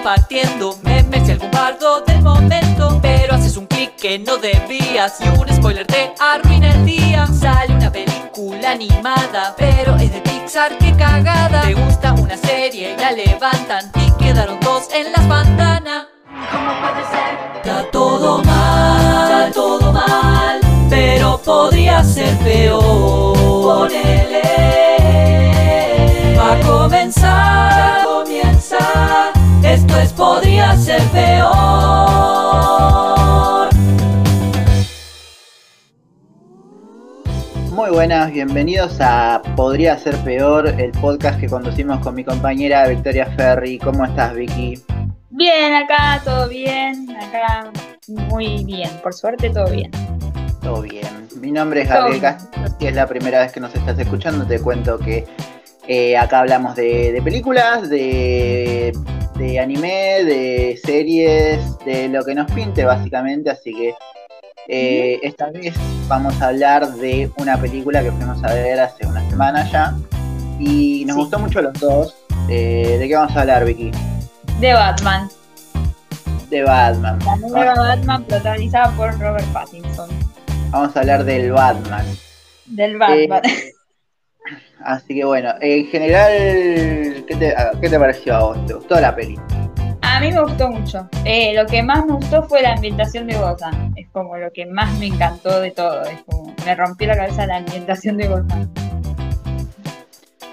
compartiendo memes y algún bardo del momento. Pero haces un clic que no debías y un spoiler te arruina el día. Sale una película animada, pero es de Pixar, qué cagada. Te gusta una serie y la levantan y quedaron dos en las pantanas. ¿Cómo puede ser? Está todo mal, está todo mal, pero podría ser peor. Ponele. Va a comenzar, ser peor. Muy buenas, bienvenidos a Podría ser peor, el podcast que conducimos con mi compañera Victoria Ferri. ¿Cómo estás, Vicky? Bien, acá todo bien, acá muy bien, por suerte todo bien. Todo bien. Mi nombre es Gabriel. Castro. Si es la primera vez que nos estás escuchando, te cuento que eh, acá hablamos de, de películas, de, de anime, de series, de lo que nos pinte básicamente. Así que eh, esta vez vamos a hablar de una película que fuimos a ver hace una semana ya. Y nos Sí. gustó mucho los dos. Eh, ¿De qué vamos a hablar, Vicky? De Batman, De Batman. la nueva Batman protagonizada por Robert Pattinson. Vamos a hablar del Batman. Del Batman. Así que bueno, en general, ¿qué te, qué te pareció a vos? ¿Te gustó la peli? A mí me gustó mucho. Eh, lo que más me gustó fue la ambientación de Gotham. Es como lo que más me encantó de todo. Es como me rompió la cabeza la ambientación de Gotham.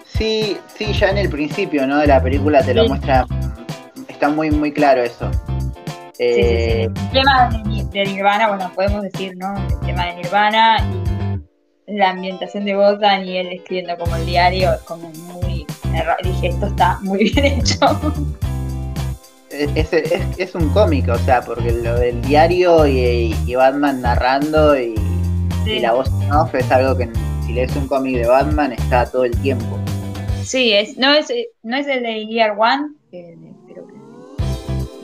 Sí, sí, ya en el principio, ¿no? De la película te lo muestra, está muy, muy claro eso. Sí, sí, sí. Eh, El tema de, de Nirvana, bueno, podemos decir, ¿no? El tema de Nirvana y la ambientación de Gotham y él escribiendo como el diario, es como muy. Dije, esto está muy bien hecho. Es, es, es un cómic, o sea, porque lo del diario y, y Batman narrando y, la voz en off es algo que si lees un cómic de Batman está todo el tiempo. Sí, es, no, es, no es el de Year One, que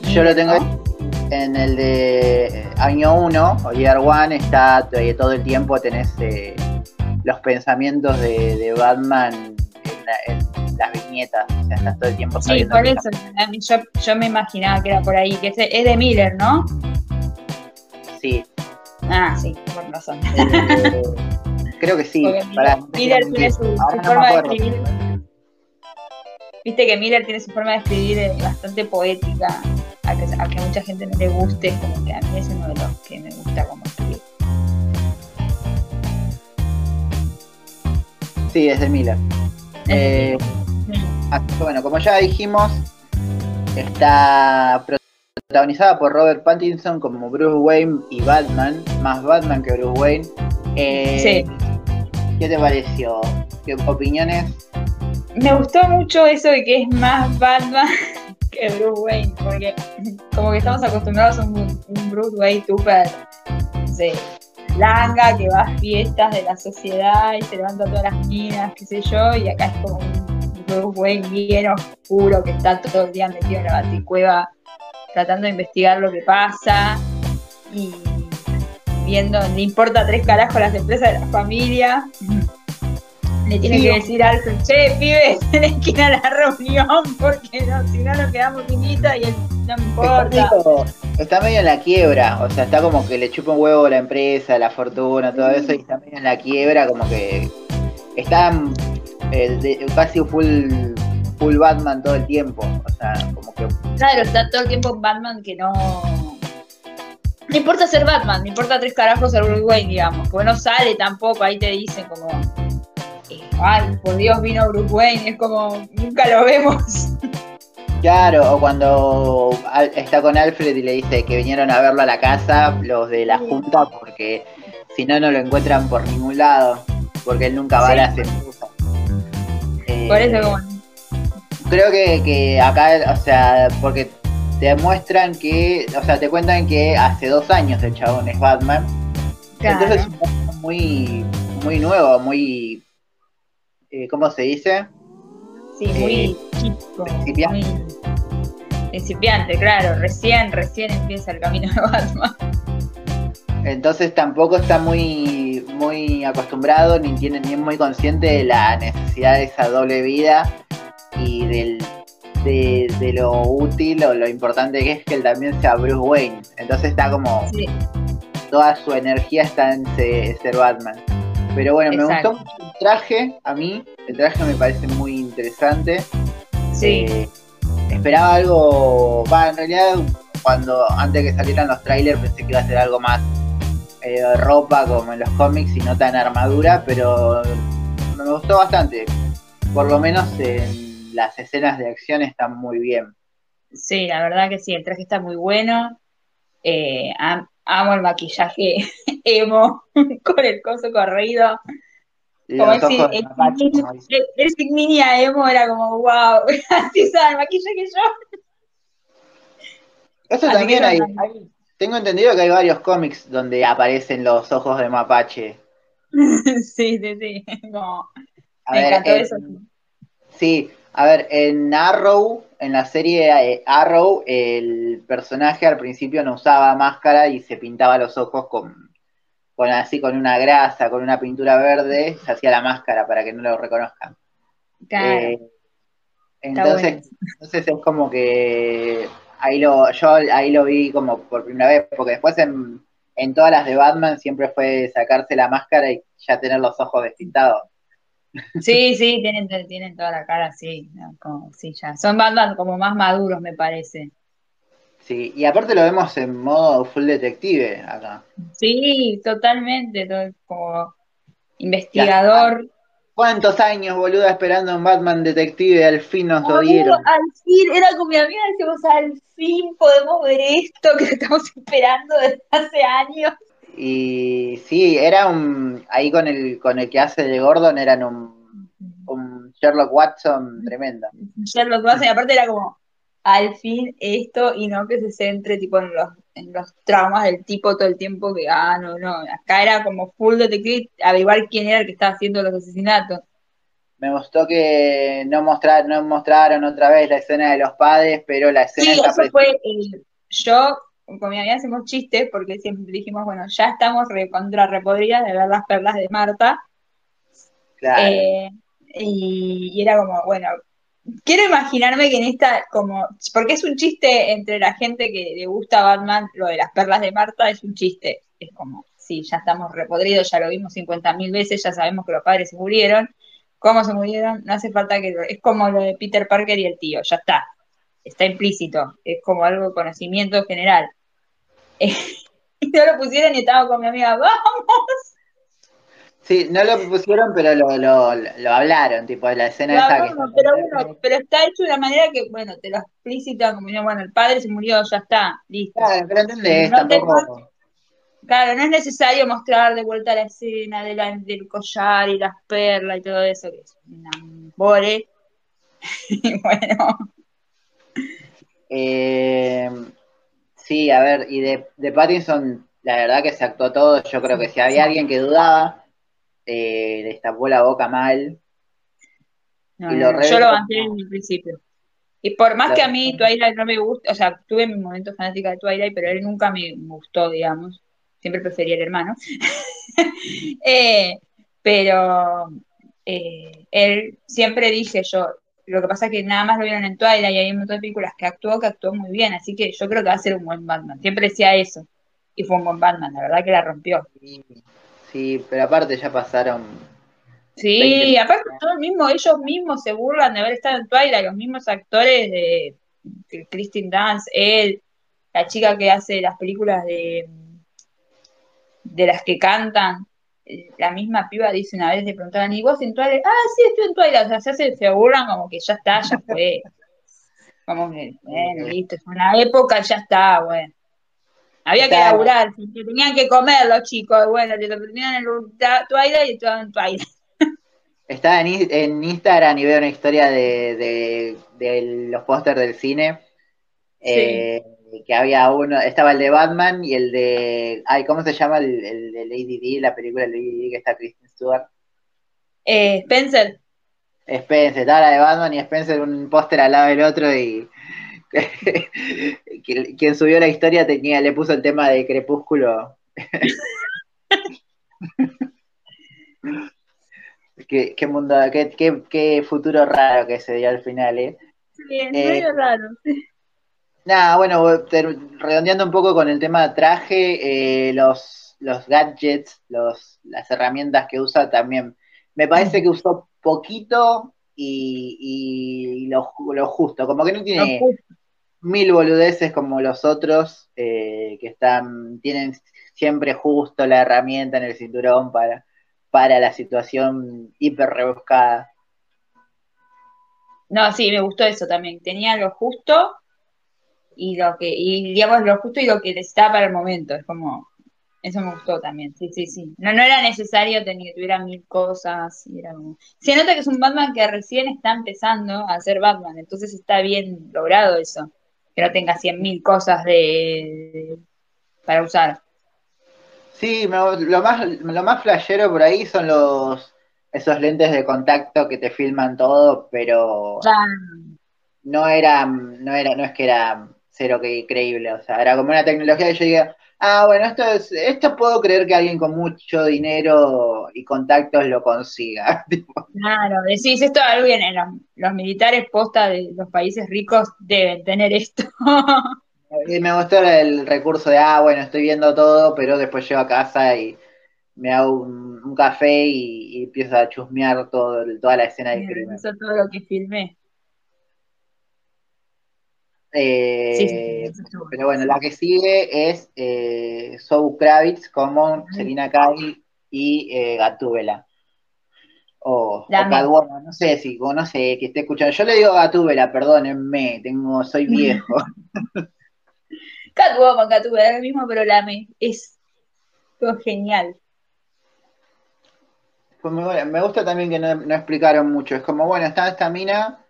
que Yo lo tengo ¿no? En el de eh, año 1 o Year One, está eh, todo el tiempo tenés eh, los pensamientos de, de Batman en, la- en las viñetas, o sea, estás todo el tiempo Sí, por eso. a mí- Yo, yo me imaginaba que era por ahí, que es de, es de Miller, ¿no? Sí, Ah, sí, por razón. eh, creo que sí. Pará, Miller, tiene su, no forma de escribir. Viste que Miller tiene su forma de escribir bastante poética, a que, a que mucha gente no le guste, es como que a mí es uno de los que me gusta como escribir. Sí, es de Miller. Eh, que bueno, como ya dijimos, está protagonizada por Robert Pattinson como Bruce Wayne y Batman, más Batman que Bruce Wayne. Eh, Sí. ¿Qué te pareció? ¿Qué opiniones? Me gustó mucho eso de que es más Batman que Bruce Wayne, porque como que estamos acostumbrados a un, Bruce Wayne súper sí, langa, que va a fiestas de la sociedad y se levanta todas las minas, qué sé yo, y acá es como un Bruce Wayne bien oscuro que está todo el día metido en la baticueva tratando de investigar lo que pasa y viendo, le importa tres carajos las empresas de la familia. Le tiene Sí. que decir a Alfred, che, pibe, tenés que ir a la reunión porque no, si no nos quedamos sin guita y él no me Está importa. medio, está medio en la quiebra, o sea, está como que le chupa un huevo la empresa, la fortuna, todo eso, y está medio en la quiebra, como que está mm, casi full, full Batman todo el tiempo, o sea, como que Claro, está todo el tiempo Batman que no. No importa ser Batman, no importa tres carajos ser Bruce Wayne, digamos. Porque no sale tampoco, ahí te dicen como. Ay, por Dios vino Bruce Wayne, es como. Nunca lo vemos. Claro, o cuando está con Alfred y le dice que vinieron a verlo a la casa los de la junta porque si no no lo encuentran por ningún lado, porque él nunca va a las empresas. Eh, Por eso, como. Creo que, que acá, o sea, porque te muestran que, o sea, te cuentan que hace dos años el chabón es Batman, Claro. entonces es muy, muy nuevo, muy, eh, ¿cómo se dice? Sí, muy eh, chico. principiante. Muy principiante, claro. Recién, recién empieza el camino de Batman. Entonces tampoco está muy, muy acostumbrado ni tiene ni es muy consciente de la necesidad de esa doble vida y del de, de lo útil o lo importante que es que él también sea Bruce Wayne. Entonces está como Sí. toda su energía está en se- ser Batman. Pero bueno, me gustó mucho traje, a mí, el traje me parece muy interesante. Sí. Eh, esperaba algo, va, en realidad cuando antes que salieran los trailers pensé que iba a ser algo más eh, ropa como en los cómics y no tan armadura, pero me gustó bastante. Por lo menos en las escenas de acción están muy bien. Sí, la verdad que sí, el traje está muy bueno. Eh, am- amo el maquillaje emo con el coso corrido. Como el, el- ese niña emo era como, wow, así usaba el maquillaje yo. Eso Así también que hay, Tengo entendido que hay varios cómics donde aparecen los ojos de mapache. sí, sí, sí. Como, A me ver, encantó en- eso. Sí, a ver, en Arrow, en la serie eh, Arrow, el personaje al principio no usaba máscara y se pintaba los ojos con, con así, con una grasa, con una pintura verde, se hacía la máscara para que no lo reconozcan. Claro, Eh, entonces, bueno. entonces es como que ahí lo, yo ahí lo vi como por primera vez, porque después en, en todas las de Batman siempre fue sacarse la máscara y ya tener los ojos despintados. Sí, sí, tienen, tienen toda la cara así, ¿no? como, sí, ya. Son bandas como más maduros, me parece. Sí, y aparte lo vemos en modo full detective acá. Sí, totalmente, todo como investigador. ¿Cuántos años, boluda, esperando un Batman detective? Al fin nos lo dieron. al fin, era con mi amiga, decimos, al fin podemos ver esto que estamos esperando desde hace años. Y sí, era un. Ahí con el, con el que hace de Gordon eran un, un Sherlock Watson tremendo. Sherlock Watson, y aparte era como, al fin esto, y no que se centre tipo en los, en los traumas del tipo todo el tiempo, que, ah, no, no, acá era como full detective, averiguar quién era el que estaba haciendo los asesinatos. Me gustó que no, mostrar, no mostraron otra vez la escena de los padres, pero la escena Sí, eso fue, eh, yo con mi amiga hacemos chistes, porque siempre dijimos, bueno, ya estamos recontra repodridas de ver las perlas de Marta, Claro. Eh, y, y era como, bueno, quiero imaginarme que en esta, como, porque es un chiste entre la gente que le gusta Batman, lo de las perlas de Marta es un chiste, es como, sí, ya estamos repodridos, ya lo vimos 50.000 veces, ya sabemos que los padres se murieron, cómo se murieron, no hace falta que, es como lo de Peter Parker y el tío, ya está, está implícito, es como algo de conocimiento general. y no lo pusieron y estaba con mi amiga, ¡vamos! Sí, no lo pusieron, pero lo, lo, lo hablaron, tipo, de la escena esa que Claro, está- pero bueno, pero está hecho de una manera que, bueno, te lo explicitan como, bueno, el padre se murió, ya está, listo. Claro, pero entendés, No te- tampoco. Claro, no es necesario mostrar de vuelta la escena de la- del collar y las perlas y todo eso, que es una bore. Y bueno, Eh, sí, a ver, y de, de Pattinson, la verdad que se actuó todo. Yo creo que si había alguien que dudaba, eh, le tapó la boca mal. no, Y no, lo yo lo banqué en el principio. Y por más Lo- que a mí Twilight no me gusta, o sea, tuve mi momento fanática de Twilight, pero él nunca me gustó, digamos. Siempre prefería el hermano. Eh, pero eh, él siempre dije yo, lo que pasa es que nada más lo vieron en Twilight y hay un montón de películas que actuó, que actuó muy bien, así que yo creo que va a ser un buen Batman. Siempre decía eso. Y fue un buen Batman, la verdad que la rompió. Sí, pero aparte ya pasaron. Sí, 20. aparte todos mismos, ellos mismos se burlan de haber estado en Twilight, los mismos actores de, de Kristen Dance, él, la chica que hace las películas de, de las que cantan, la misma piba dice una vez, le preguntaban, ¿y vos en Twilight? Ah, sí, estoy en Twilight, o sea, se, hace- se burlan como que ya está, ya fue. Como que, bueno, listo, es una época, ya está, bueno. Había que laburar, tenían que comer los chicos, bueno, le tenían en Twilight y estaban en Twilight. Estaba en, Instagram y veo una historia de, de, de los pósters del cine. eh, que había uno, estaba el de Batman y el de. Ay, ¿cómo se llama el, el de Lady D, la película de Lady D que está Kristen Stewart? Eh, Spencer, Spencer, estaba la de Batman y Spencer un póster al lado del otro y quien subió la historia tenía, le puso el tema de Crepúsculo. qué, qué mundo, qué, qué, qué futuro raro que se dio al final, ¿eh? Sí, es medio raro. Nada, bueno, redondeando un poco con el tema de traje, los, los gadgets, los, las herramientas que usa también. Me parece que usó poquito y, lo, justo, como que no tiene mil boludeces como los otros que están, tienen siempre justo la herramienta en el cinturón para, para la situación hiper rebuscada. No, sí, me gustó eso también. Tenía lo justo y lo que, y digamos lo justo y lo que necesitaba para el momento. Es como, eso me gustó también, sí, sí, sí. No, no era necesario tener que tuviera mil cosas. Se nota que es un Batman que recién está empezando a ser Batman, entonces está bien logrado eso. Que no tenga cien mil cosas de, para usar. Sí, lo más, lo más flashero por ahí son los esos lentes de contacto que te filman todo, pero no era, no era, no es que era cero que creíble, o sea, era como una tecnología que yo diga, ah, bueno, esto es, esto puedo creer que alguien con mucho dinero y contactos lo consiga. claro, decís esto algo bien, los militares posta de los países ricos deben tener esto. Y me gustó el recurso de, ah, bueno, estoy viendo todo, pero después llego a casa y me hago un, café y, empiezo a chusmear todo, toda la escena del crimen. Eso todo lo que filmé. Eh, pero bueno, la que sigue es eh, Kravitz como Selina Kyle y eh, Gatúbela. O, o no sé si, no sé, que esté escuchando. Yo le digo Gatúbela, perdónenme, tengo, soy viejo. Catwoman, Catwoman, es el mismo programa, es todo genial. Pues me, gusta también que no, explicaron mucho, es como, bueno, está esta mina,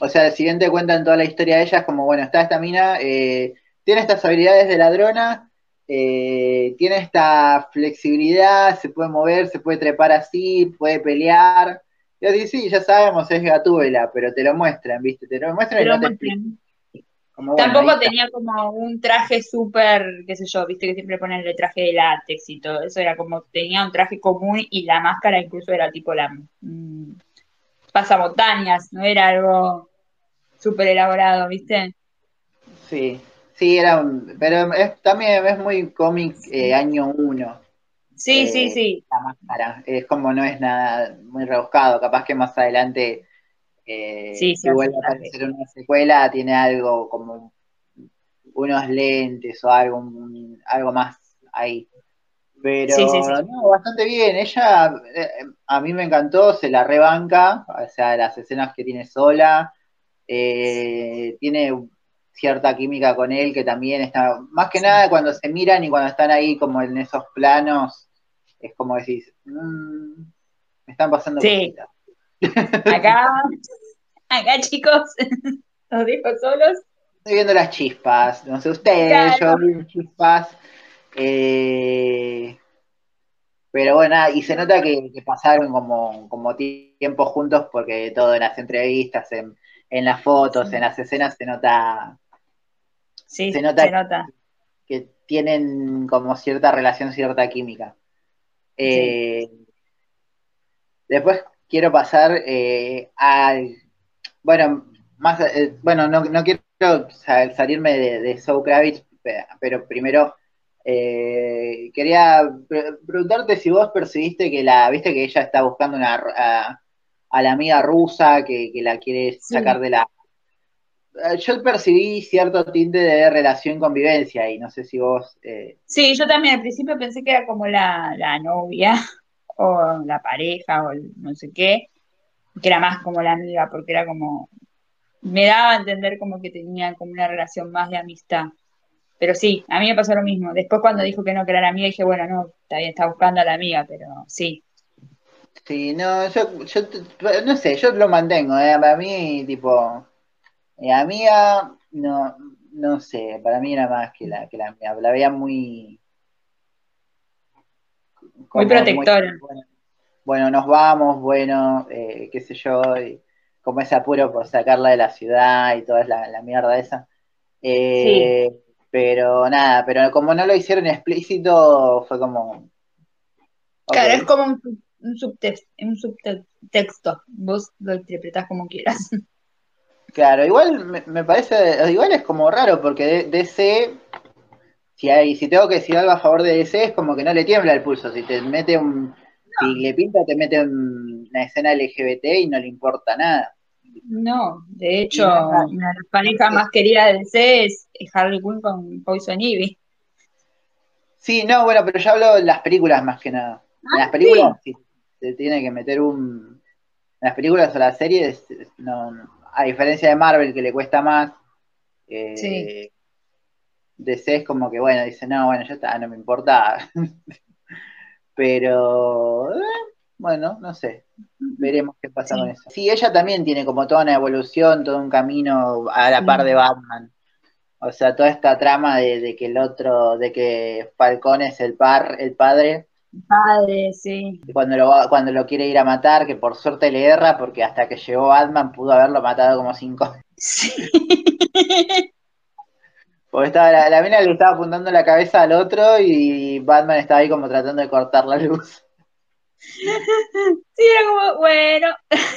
o sea, el siguiente cuentan toda la historia de ella, es como, bueno, está esta mina, eh, tiene estas habilidades de ladrona, eh, tiene esta flexibilidad, se puede mover, se puede trepar así, puede pelear. Y así, sí, ya sabemos, es Gatúbela, pero te lo muestran, ¿viste? Te lo muestran y no te explican. Tampoco tenía como un traje súper, qué sé yo, viste que siempre ponen el traje de látex y todo eso, era como, tenía un traje común y la máscara incluso era tipo la mm, pasamontañas, no era algo súper elaborado, viste. Sí, sí, era un, pero es, también es muy cómic eh, año uno. Sí, sí, eh, sí. La máscara, es como no es nada muy rebuscado, capaz que más adelante eh, si vuelve a aparecer una secuela, tiene algo como unos lentes o algo, algo más ahí. Pero no, bastante bien. Ella, eh, a mí me encantó, se la rebanca, o sea, las escenas que tiene sola. Eh, tiene cierta química con él que también está, más que nada cuando se miran y cuando están ahí como en esos planos, es como decís, mm, me están pasando cositas. Acá, acá chicos, los dejo solos. Estoy viendo las chispas, no sé ustedes, yo vi chispas. Eh, pero bueno, y se nota que, pasaron como, como tiempo juntos porque todo en las entrevistas, en, las fotos, en las escenas se nota. Sí, se nota, Que, tienen como cierta relación, cierta química. Eh, después quiero pasar eh, al. Bueno, más, eh, bueno, no, quiero salirme de, de Zoe Kravitz, pero primero eh, quería preguntarte si vos percibiste que la, viste que ella está buscando una, a, la amiga rusa que, la quiere sacar de la. Yo percibí cierto tinte de relación convivencia y no sé si vos. Sí, yo también al principio pensé que era como la, la novia o la pareja o no sé qué, que era más como la amiga, porque era como, me daba a entender como que tenía como una relación más de amistad. Pero sí, a mí me pasó lo mismo. Después cuando dijo que no, que era la amiga, dije, bueno, no, está bien, está buscando a la amiga, pero sí. Sí, no, yo, yo no sé, yo lo mantengo, ¿eh? para mí, tipo, mi amiga, no, no sé, para mí era más que la, que la amiga, la veía muy, muy protectora. bueno, nos vamos, bueno, eh, qué sé yo, como ese apuro por sacarla de la ciudad y toda la, la mierda esa. Eh, pero nada, pero como no lo hicieron explícito, fue como. Claro, es como un, subtexto, un subtexto. Vos lo interpretás como quieras. Claro, igual me, me parece, igual es como raro, porque DC, si hay, si tengo que decir algo a favor de DC, es como que no le tiembla el pulso. Si te mete un, si le pinta, te mete un- una escena LGBT y no le importa nada. No, de hecho, una de las parejas más queridas de DC es Harley Quinn con Poison Ivy. Sí, no, bueno, pero yo hablo de las películas más que nada. En las películas sí, se tiene que meter un. En las películas o las series, no, no- a diferencia de Marvel, que le cuesta más, eh, Sí. DC es como que, bueno, dice, no, bueno, ya está, no me importa. Pero, eh, bueno, no sé. Veremos qué pasa Sí. con eso. Sí, ella también tiene como toda una evolución, todo un camino a la Sí. par de Batman. O sea, toda esta trama de, de que el otro, de que Falcón es el par, el padre, Padre, sí. cuando lo, cuando lo quiere ir a matar, que por suerte le erra, porque hasta que llegó Batman pudo haberlo matado como cinco. Sí. Porque estaba, la, la mina le estaba apuntando la cabeza al otro y Batman estaba ahí como tratando de cortar la luz. Sí, era como, bueno,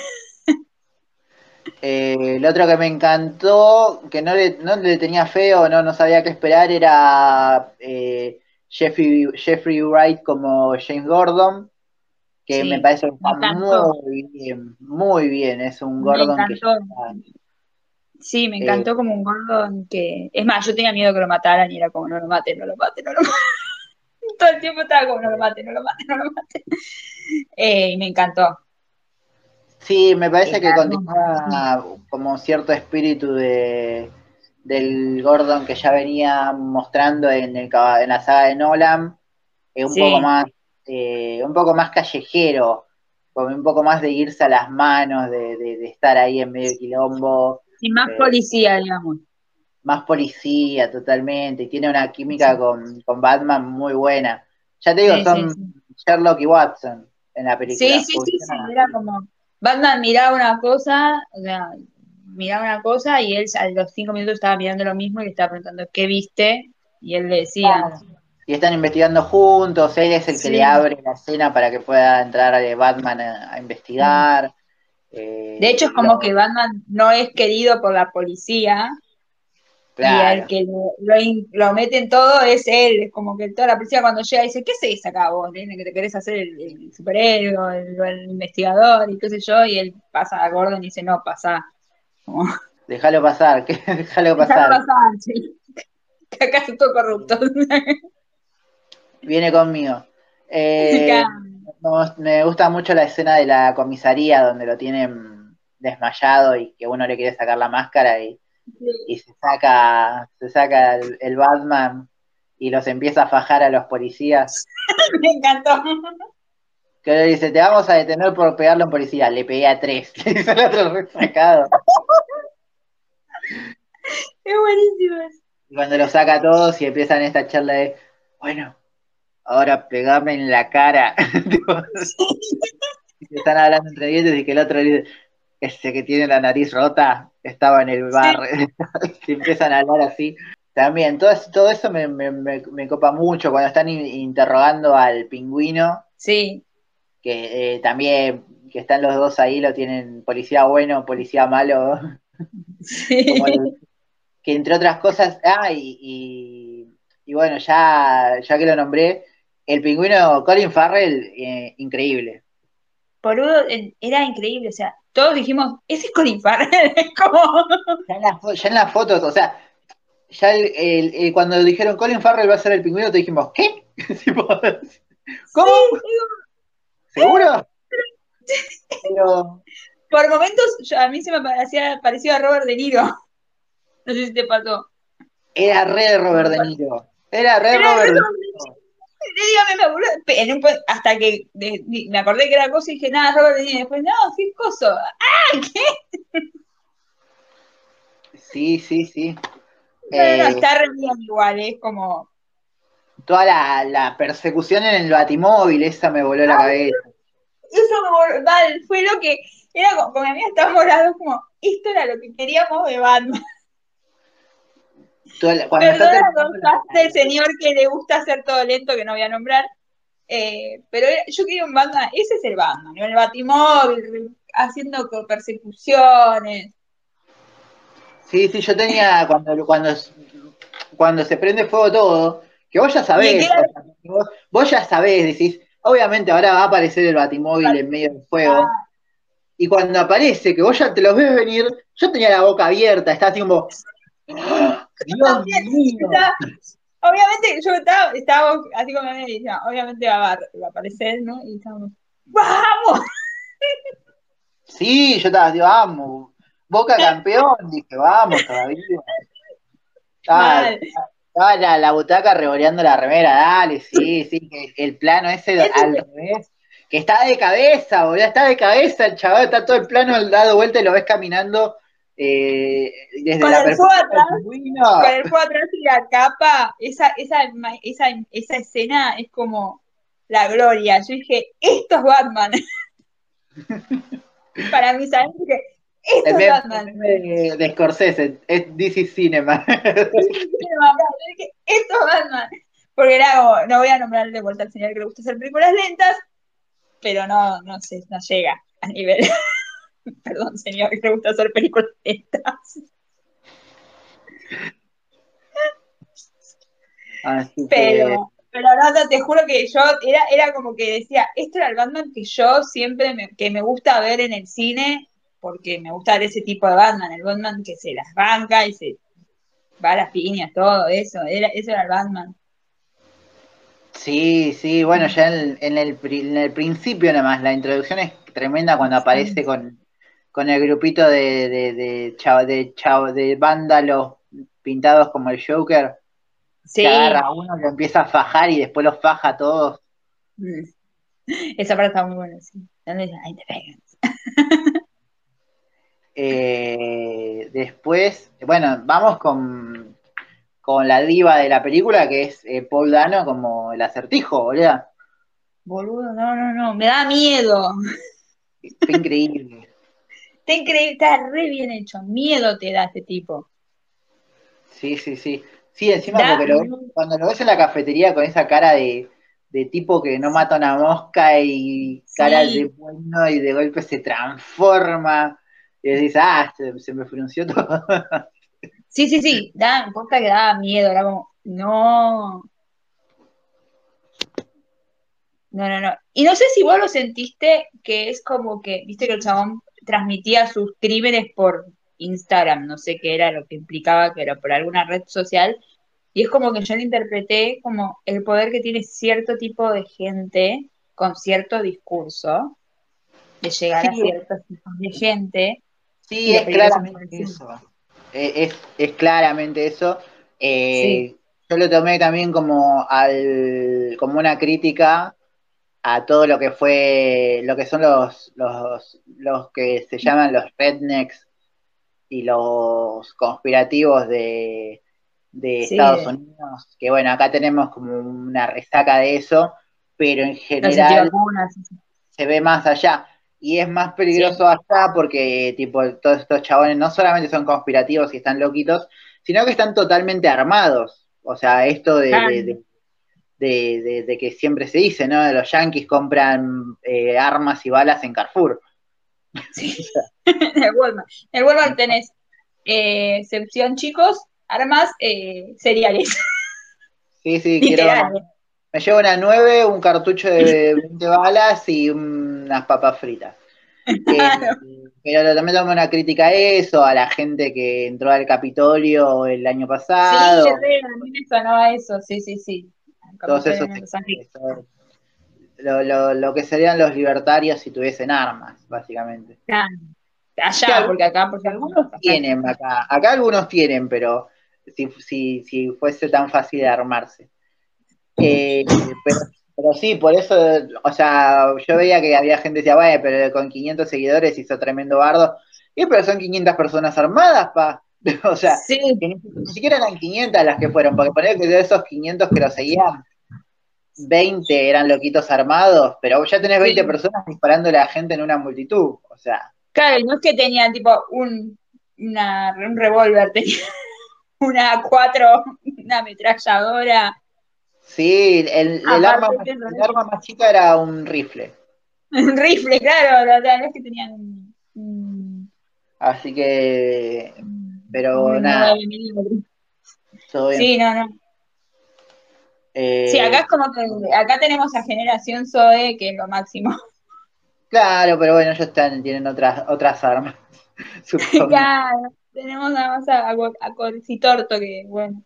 Eh, el otro que me encantó, que no le, no le tenía fe o no, no sabía qué esperar, era eh, Jeffrey, Jeffrey Wright como James Gordon, que Sí, me parece que está muy bien, muy bien. Es un Gordon que sí, me Eh, encantó como un Gordon que. Es más, yo tenía miedo que lo mataran y era como, no lo maten, no lo maten, no lo maten. Todo el tiempo estaba como, no lo maten, no lo maten, no lo maten. Eh, y me encantó. Sí, me parece que continúa como cierto espíritu de del Gordon que ya venía mostrando en, el, en la saga de Nolan, eh, un Sí. poco más eh, un poco más callejero, como un poco más de irse a las manos, de, de- de estar ahí en medio del quilombo, Y más Eh, policía, digamos. más policía totalmente, y tiene una química Sí. con, con Batman muy buena. Ya te digo, Sí, son Sherlock y Watson en la película. Sí, sí, sí, era como Batman miraba una cosa, o sea, miraba una cosa y él a los cinco minutos estaba mirando lo mismo y le estaba preguntando qué viste y él le decía. Y están investigando juntos, él es el que le abre la escena para que pueda entrar eh, Batman a, a investigar. eh, de hecho es como lo- que Batman no es querido por la policía y el que lo, lo lo mete en todo es él, es como que toda la policía cuando llega dice, ¿qué haces acá vos? nene, que te querés hacer el, el superhéroe, el, el investigador y qué sé yo, y él pasa a Gordon y dice, no, pasa. Como, déjalo pasar, que, déjalo "Dejalo pasar. pasar, sí. Que acá corruptos. Viene conmigo. Eh, me gusta mucho la escena de la comisaría donde lo tienen desmayado y que uno le quiere sacar la máscara y, y se saca, se saca el, el Batman y los empieza a fajar a los policías. Me encantó. Que le dice, te vamos a detener por pegarle a un policía. Le pegué a tres. Le dice el otro resacado. Es buenísimo. Y cuando lo saca a todos y empiezan esta charla de, bueno, ahora pegame en la cara. Y se están hablando entre dientes y que el otro dice, ese que tiene la nariz rota estaba en el bar. y empiezan a hablar así. También, todo, eso- todo eso me, me- me- me copa mucho cuando están in- interrogando al pingüino, Sí, que eh, también, que están los dos ahí, lo tienen policía bueno, policía malo. sí. el- que entre otras cosas, ah, y, y- y bueno, ya, ya que lo nombré, el pingüino Colin Farrell, eh, increíble. Boludo, eh, era increíble. O sea, todos dijimos, ese es Colin Farrell. Es como. Ya en, las, fo- ya en las fotos, o sea, ya el- el- el- cuando dijeron Colin Farrell va a ser el pingüino, te dijimos, ¿qué? ¿Cómo? ¿Seguro? Pero, Por momentos, yo- a mí se me parecía parecido a Robert De Niro. No sé si te pasó. era re Robert De Niro. Era re Era Robert De Niro. Dígame, me hasta que me acordé que era cosa y dije, nada, Robert De Niro. Después, no, sí, es coso. ¡Ah, qué! Sí, sí, sí. No, no, no, Eh, está re bien igual. Es como. Toda la, la persecución en el batimóvil, esa me voló la cabeza. Eso me vol- mal, fue lo que. Era como, con mi amiga estábamos hablando como, esto era lo que queríamos de Batman. La- cuando Perdona, la- el señor que le gusta hacer todo lento, que no voy a nombrar. Eh, pero era- yo quería un Batman, ese es el Batman, el Batimóvil, haciendo persecuciones. Sí, sí, yo tenía cuando, cuando, cuando se prende fuego todo, que vos ya sabés, vos, vos, ya sabés, decís, obviamente ahora va a aparecer el batimóvil en medio del fuego. Y cuando aparece, que vos ya te los ves venir, yo tenía la boca abierta, estaba así como, ¡Ah! Dios mío. Obviamente yo estaba, estaba así como me decía, obviamente va a, va a aparecer, ¿no? Y estábamos, ¡vamos! Sí, yo estaba así, vamos, Boca campeón, dije, vamos todavía. Estaba, estaba la, la, butaca revoleando la remera, dale, sí, sí, que el plano ese al revés, que está de cabeza, boludo, está de cabeza el chaval, está todo el plano dado vuelta y lo ves caminando eh, desde con la el fuego atrás, con el fuego atrás y la capa, esa, esa, esa, esa escena es como la gloria. Yo dije, esto es Batman. Para mí, ¿sabes? Dije, esto es, es Batman. De, de Scorsese, es DC Cinema. Esto es Batman. Porque era como, no voy a nombrar de vuelta al señor que le gusta hacer películas lentas, pero no, no sé, no llega a nivel. Perdón, señor, que le gusta hacer películas lentas. Así pero, que, pero no, te juro que yo era, era como que decía, esto era el Batman que yo siempre me, que me gusta ver en el cine, porque me gusta ver ese tipo de Batman, el Batman que se las banca y se va a las piñas, todo eso, era, eso era el Batman. sí, sí, bueno, ya en, en el, en el principio nada más, la introducción es tremenda cuando aparece con, con el grupito de, de, de, de, de vándalos pintados como el Joker, Sí, que agarra a uno, lo empieza a fajar y después los faja a todos. Mm. esa parte está muy buena, sí. Ahí te pegan. Eh, después, bueno, vamos con, con la diva de la película, que es eh, Paul Dano como el acertijo, boludo. Boludo, no, no, no, me da miedo. Fue increíble. Está increíble, está re bien hecho. Miedo te da este tipo. Sí, sí, sí. Sí, encima Da- porque lo cuando lo ves en la cafetería con esa cara de, de tipo que no mata una mosca y cara Sí. de bueno y de golpe se transforma y decís, ah, se, se me frunció todo. Sí, sí, sí, da, posta que daba miedo, era como, no. No, no, no. Y no sé si vos lo sentiste que es como que, viste que el chabón transmitía sus crímenes por Instagram, no sé qué era lo que implicaba, que era por alguna red social, y es como que yo lo interpreté como el poder que tiene cierto tipo de gente con cierto discurso, de llegar a ciertos tipos de gente. Sí, es claramente es eso. Eh, Es, es claramente eso. Eh, Yo lo tomé también como al, como una crítica a todo lo que fue, lo que son los, los, los que se llaman los rednecks y los conspirativos de, de Sí, Estados Unidos, que bueno, acá tenemos como una resaca de eso, pero en general se ve más allá. Y es más peligroso allá porque, tipo, todos estos chabones no solamente son conspirativos y están loquitos, sino que están totalmente armados. O sea, esto de, de, de- de- de- de que siempre se dice, ¿no? Los yanquis compran eh, armas y balas en Carrefour. Sí, en el Walmart. En el Walmart tenés eh, sección chicos, armas, eh, cereales. Sí, sí, quiero. Me llevo una 9, un cartucho de 20 balas y unas papas fritas. Eh, pero también damos una crítica a eso, a la gente que entró al Capitolio el año pasado. Sí, re, a mí me sonó eso, sí, sí, sí. todos esos eso- lo, lo, lo que serían los libertarios si tuviesen armas, básicamente. Claro. Sí, Allá, porque acá, porque Algunos tienen acá, acá algunos tienen, pero si, si, si fuese tan fácil de armarse. Eh, pero, pero sí, por eso, o sea, yo veía que había gente que decía, vaya, pero con 500 seguidores hizo tremendo bardo. Y pero son 500 personas armadas, pa. O sea, Sí, que ni, ni siquiera eran 500 las que fueron, porque poner que de esos 500 que lo seguían, 20 eran loquitos armados, pero ya tenés 20 Sí. personas disparando a la gente en una multitud. O sea, claro, no es que tenían tipo un, una, un revólver, tenía una cuatro, una ametralladora, sí, el, arma, el arma más chica era un rifle. un rifle, claro, sea, no es que tenían Así que Pero nada. Sí, no, no. Eh, sí, acá es como que acá tenemos a generación Zoe, que es lo máximo. Claro, pero bueno, ellos están, tienen otras, otras armas. claro, tenemos nada más a, a, a que, bueno.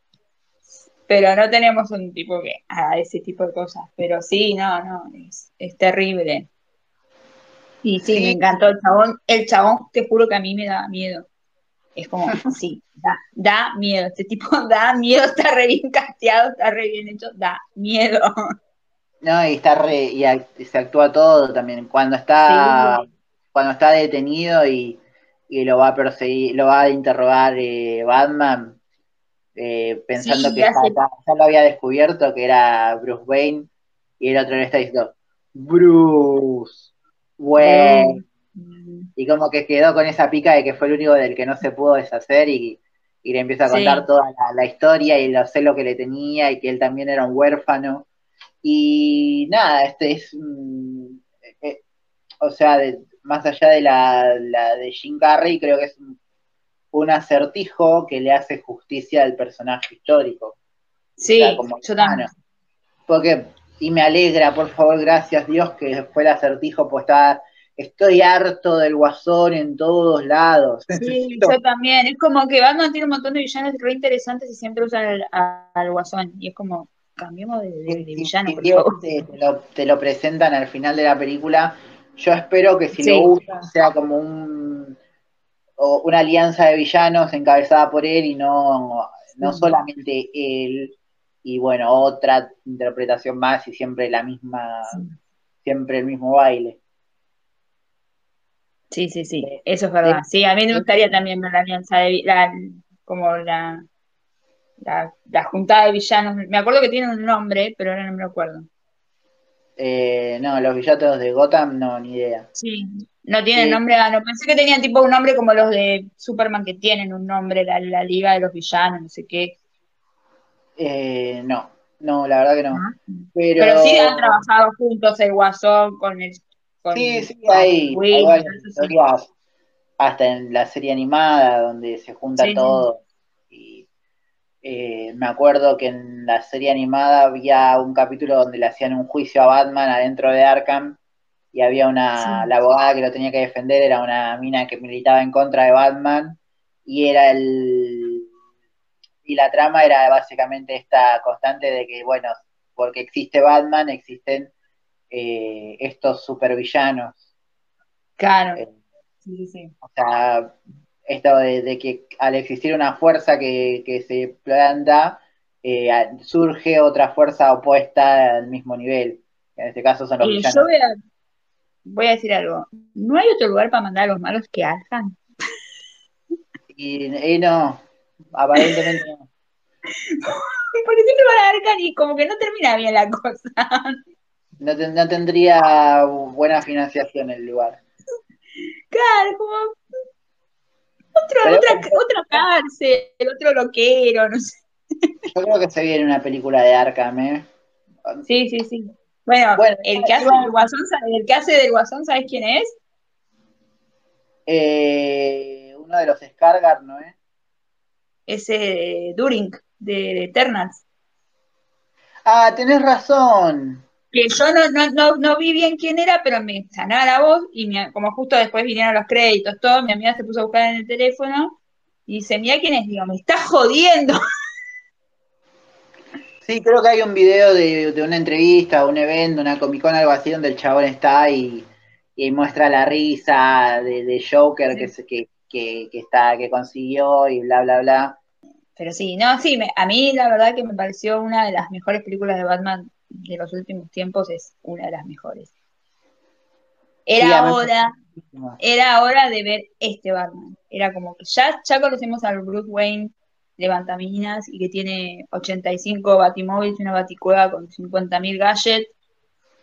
Pero no tenemos un tipo que haga ese tipo de cosas. Pero sí, no, no, es, es terrible. Y sí, me encantó el chabón. El chabón, te juro que a mí me da miedo. Es como, sí, da, da miedo. Este tipo da miedo, está re bien casteado, está re bien hecho, da miedo. No, y está re, y, se actúa todo también. Cuando está, cuando está detenido y, lo va a perseguir, lo va a interrogar eh, Batman, eh, pensando que ya, lo había descubierto que era Bruce Wayne, y el otro le está diciendo, Bruce, Wayne. Y como que quedó con esa pica de que fue el único del que no se pudo deshacer y, le empieza a contar toda la, historia y lo celo que le tenía y que él también era un huérfano. Y nada, este es, eh, eh, o sea, más allá de la, de Jim Carrey, creo que es un, acertijo que le hace justicia al personaje histórico. Sí, yo también. Porque, y me alegra, por favor, gracias Dios, que fue el acertijo, pues está estoy harto del guasón en todos lados. Sí, yo también. Es como que Batman tiene un montón de villanos re interesantes y siempre usan al, guasón. Y es como, cambiemos de, villano. Te, lo, presentan al final de la película. Yo espero que si lo usan sea como un una alianza de villanos encabezada por él y no, no solamente él y bueno, otra interpretación más y siempre la misma, siempre el mismo baile. Sí, sí, sí, eso es verdad. Sí, a mí me gustaría también ver la alianza de la, como la, la, la juntada de villanos. Me acuerdo que tiene un nombre, pero ahora no me lo acuerdo. Eh, no, los villanos de Gotham, no, ni idea. Sí, no tienen nombre, ah, no pensé que tenían tipo un nombre como los de Superman que tienen un nombre, la, la Liga de los Villanos, no sé qué. Eh, no, no, la verdad que no. Ah. Pero... pero sí han trabajado juntos el Guasón con el sí, sí, hay, hasta en la serie animada donde se junta todo. Eh, me acuerdo que en la serie animada había un capítulo donde le hacían un juicio a Batman adentro de Arkham y había una, la abogada que lo tenía que defender era una mina que militaba en contra de Batman y era el y la trama era básicamente esta constante de que bueno porque existe Batman existen eh, estos supervillanos. Claro. Eh, sí, sí. O sea, esto de, que al existir una fuerza que, se planta, eh, surge otra fuerza opuesta al mismo nivel. En este caso son los villanos. Yo voy a, decir algo. ¿No hay otro lugar para mandar a los malos que Arkham? Y, no, aparentemente no. Porque siempre van a Arkham y como que no termina bien la cosa. No, no tendría buena financiación el lugar. Claro, como otro, otra, otra cárcel, otro loquero, no sé. Yo creo que se viene una película de Arkham, ¿eh? Sí, sí, sí. Bueno, el, que hace del guasón, el que hace del guasón, ¿sabes quién es? Eh, uno de los Scargar, ¿no es? Ese During, de, de Eternals. Ah, tenés razón que yo no, no, no, vi bien quién era, pero me sanaba la voz y como justo después vinieron los créditos, todo, mi amiga se puso a buscar en el teléfono y dice, mira quién es, digo, me está jodiendo. Sí, creo que hay un video de, una entrevista, un evento, una Comic Con, algo así, donde el chabón está y, muestra la risa de, Joker que, que, que, está, que consiguió y bla, bla, bla. Pero sí, no, sí, a mí la verdad que me pareció una de las mejores películas de Batman de los últimos tiempos es una de las mejores. Era hora, era hora de ver este Batman. Era como que ya, ya conocemos al Bruce Wayne levantaminas y que tiene 85 batimóviles y una baticueva con 50.000 gadgets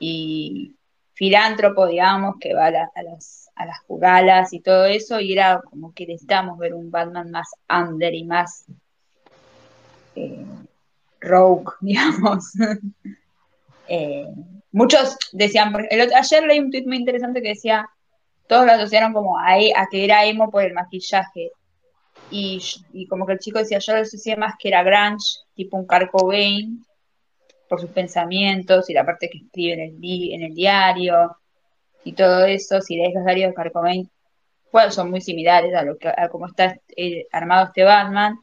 y filántropo, digamos, que va a, las, a las jugalas y todo eso, y era como que necesitamos ver un Batman más under y más eh, rogue, digamos. Eh, muchos decían, ayer leí un tweet muy interesante que decía, todos lo asociaron como a, a, que era emo por el maquillaje. y, como que el chico decía, yo lo decía más que era Grange, tipo un Kurt Cobain, por sus pensamientos y la parte que escribe en el, diario y todo eso, si lees los diarios de Kurt Cobain, pues son muy similares a lo que a cómo está eh, armado este Batman.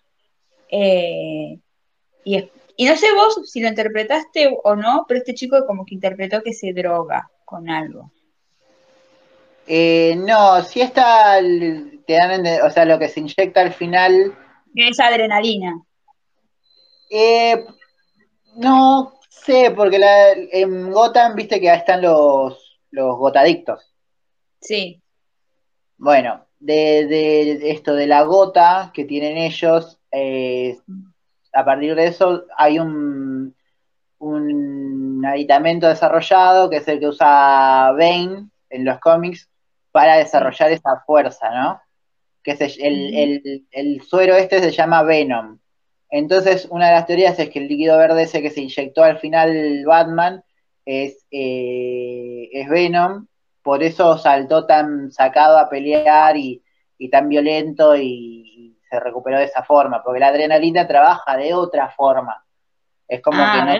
Eh, y, y no sé vos si lo interpretaste o no, pero este chico como que interpretó que se droga con algo. Eh, no, si está, te dan, o sea, lo que se inyecta al final, Es adrenalina. eh, no sé, porque la- en Gotham, viste que ahí están los, los gotadictos. Sí, Bueno, de, de esto de la gota que tienen ellos, eh, a partir de eso hay un, un aditamento desarrollado que es el que usa Bane en los cómics para desarrollar esa fuerza, ¿no? Que es el, el- el suero este se llama Venom. Entonces, una de las teorías es que el líquido verde ese que se inyectó al final Batman es, eh, es Venom, por eso saltó tan sacado a pelear y, y tan violento y, y se recuperó de esa forma, porque la adrenalina trabaja de otra forma. Es como ah, que no,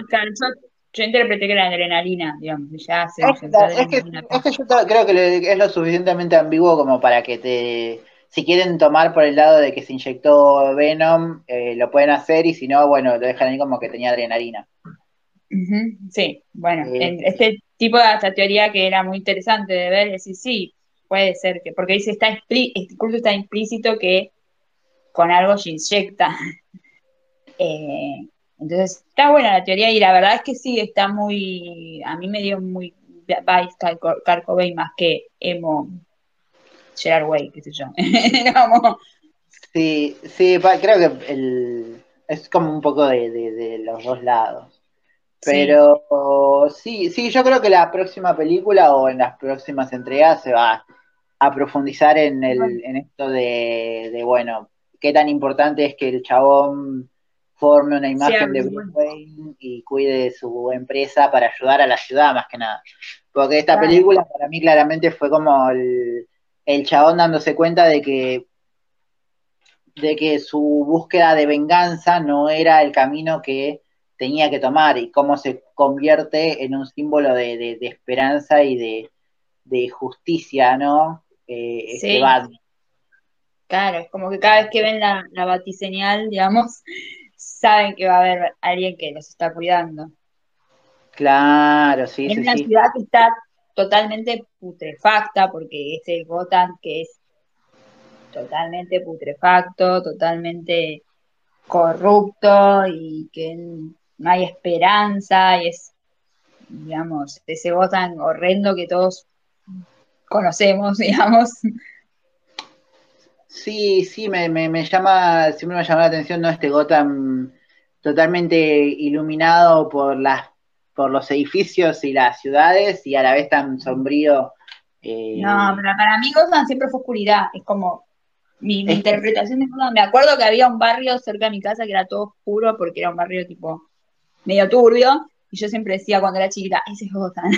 yo, interpreté que era adrenalina, digamos, ya se Es, la- es que, es que yo creo que es lo suficientemente ambiguo como para que te, si quieren tomar por el lado de que se inyectó Venom, eh, lo pueden hacer y si no, bueno, lo dejan ahí como que tenía adrenalina. Sí, bueno, Eh, este tipo de esta teoría que era muy interesante de ver, decir, sí, puede ser que, porque dice, está explí- incluso está implícito que con algo se inyecta. Eh, entonces, está buena la teoría y la verdad es que sí, está muy, a mí me dio muy Vice Car- Kurt Cobain más que emo Gerard Way, qué sé yo. Sí, sí, creo que el, es como un poco de, de- de los dos lados. Pero sí, sí, yo creo que la próxima película o en las próximas entregas se va a profundizar en, el, en esto de, de, bueno, qué tan importante es que el chabón forme una imagen de Bruce Wayne y cuide de su empresa para ayudar a la ciudad más que nada. Porque esta Claro. película para mí claramente fue como el, el chabón dándose cuenta de que de que su búsqueda de venganza no era el camino que tenía que tomar y cómo se convierte en un símbolo de, de- de esperanza y de, de justicia, ¿no? Eh, este Sí. Batman. Claro, es como que cada vez que ven la, la batiseñal, digamos, saben que va a haber alguien que los está cuidando. Claro, sí, en sí, una sí. ciudad que está totalmente putrefacta, porque es el Gotham que es totalmente putrefacto, totalmente corrupto y que no hay esperanza y es, digamos, ese Gotham horrendo que todos conocemos, digamos. Sí, sí, me, me, me llama, siempre me llamó la atención, ¿no? Este Gotham totalmente iluminado por las, por los edificios y las ciudades y a la vez tan sombrío. eh, No, pero para mí Gotham siempre fue oscuridad, es como mi, interpretación de Gotham. Me acuerdo que había un barrio cerca de mi casa que era todo oscuro porque era un barrio tipo medio turbio y yo siempre decía cuando era chiquita, ese es Gotham.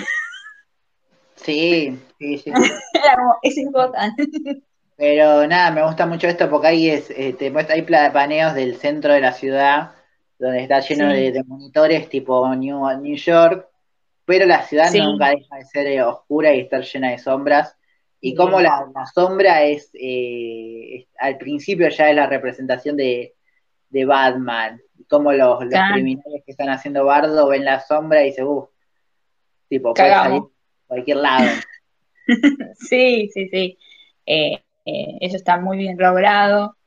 sí, sí, sí. Era como, ese es Gotham. Pero nada, me gusta mucho esto porque ahí es, eh, te muestra, hay pla- paneos del centro de la ciudad donde está lleno Sí. de, de monitores tipo New, New York, pero la ciudad Sí. nunca deja de ser eh, oscura y estar llena de sombras. Y Sí. como la, la sombra es, eh, es- al principio ya es la representación de, de Batman, como los, los criminales que están haciendo bardo ven la sombra y dicen, uff, tipo, puede salir a cualquier lado. Sí, sí, sí. Eh, eh, eso está muy bien logrado.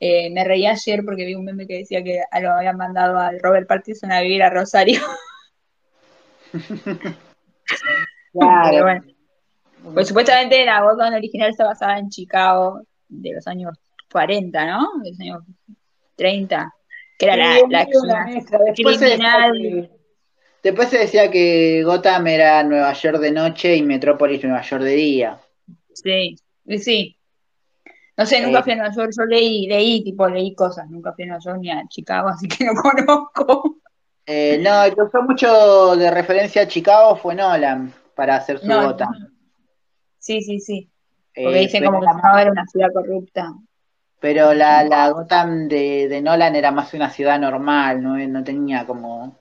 Eh, me reí ayer porque vi un meme que decía que lo habían mandado al Robert Pattinson a vivir a Rosario. Pero bueno. Pues supuestamente la Gotham original está basada en Chicago de los años 40, ¿no? De los años 30. Que era la, Sí, la se, que, después se decía que Gotham era Nueva York de noche y Metrópolis Nueva York de día. Sí, sí. No sé, nunca Eh. fui a Nueva York, yo leí, leí, tipo, leí cosas, nunca fui a Nueva York ni a Chicago, así que no conozco. Eh, no, el que usó mucho de referencia a Chicago fue Nolan para hacer su No, Gotham. Sí, sí, sí. Porque Eh, dicen pero como que la- Chicago era una ciudad corrupta. Pero la, la Gotham de, de Nolan era más una ciudad normal, no, no tenía como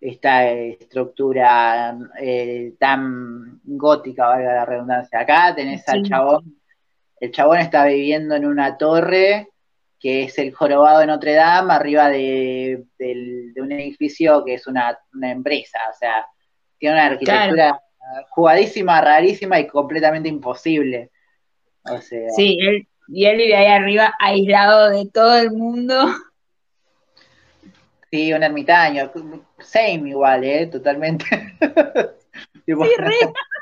esta estructura eh, tan gótica, valga la redundancia. Acá tenés al chabón, el chabón está viviendo en una torre que es el jorobado de Notre Dame, arriba de, un edificio que es una, empresa, o sea, tiene una arquitectura jugadísima, rarísima y completamente imposible. O sea, sí, él, y él vive ahí arriba aislado de todo el mundo. Sí, un ermitaño. Same igual, ¿eh? Totalmente. sí, re.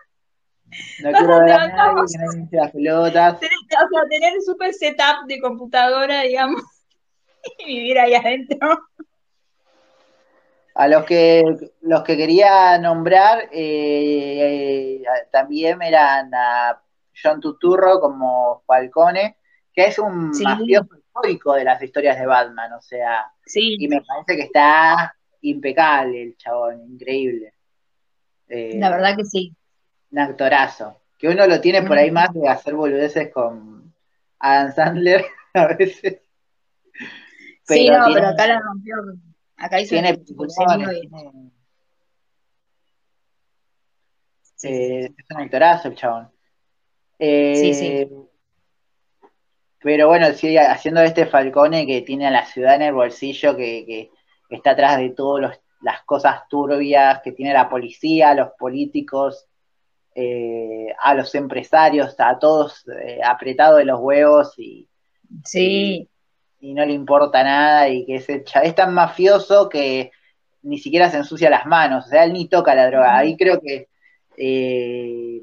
No quiero ver a nadie, que nadie las pelotas. Tener, o sea, tener un super setup de computadora, digamos, y vivir ahí adentro. A los que los que quería nombrar eh, eh, también eran a John Tuturro como Falcone, que es un mafioso histórico de las historias de Batman, o sea, y me parece que está impecable el chabón, increíble. Eh, la verdad que sí. Un actorazo. Que uno lo tiene por ahí más de hacer boludeces con Adam Sandler a veces. sí, no, pero acá la rompió. Acá hizo tiene, eh, es un actorazo el chabón. sí, sí. Eh, pero bueno, sigue haciendo este Falcone que tiene a la ciudad en el bolsillo, que, está atrás de todas las cosas turbias, que tiene la policía, los políticos, eh, a los empresarios, a todos eh, apretados de los huevos y, sí. y, no le importa nada y que es, es tan mafioso que ni siquiera se ensucia las manos, o sea, él ni toca la droga. Ahí creo que eh,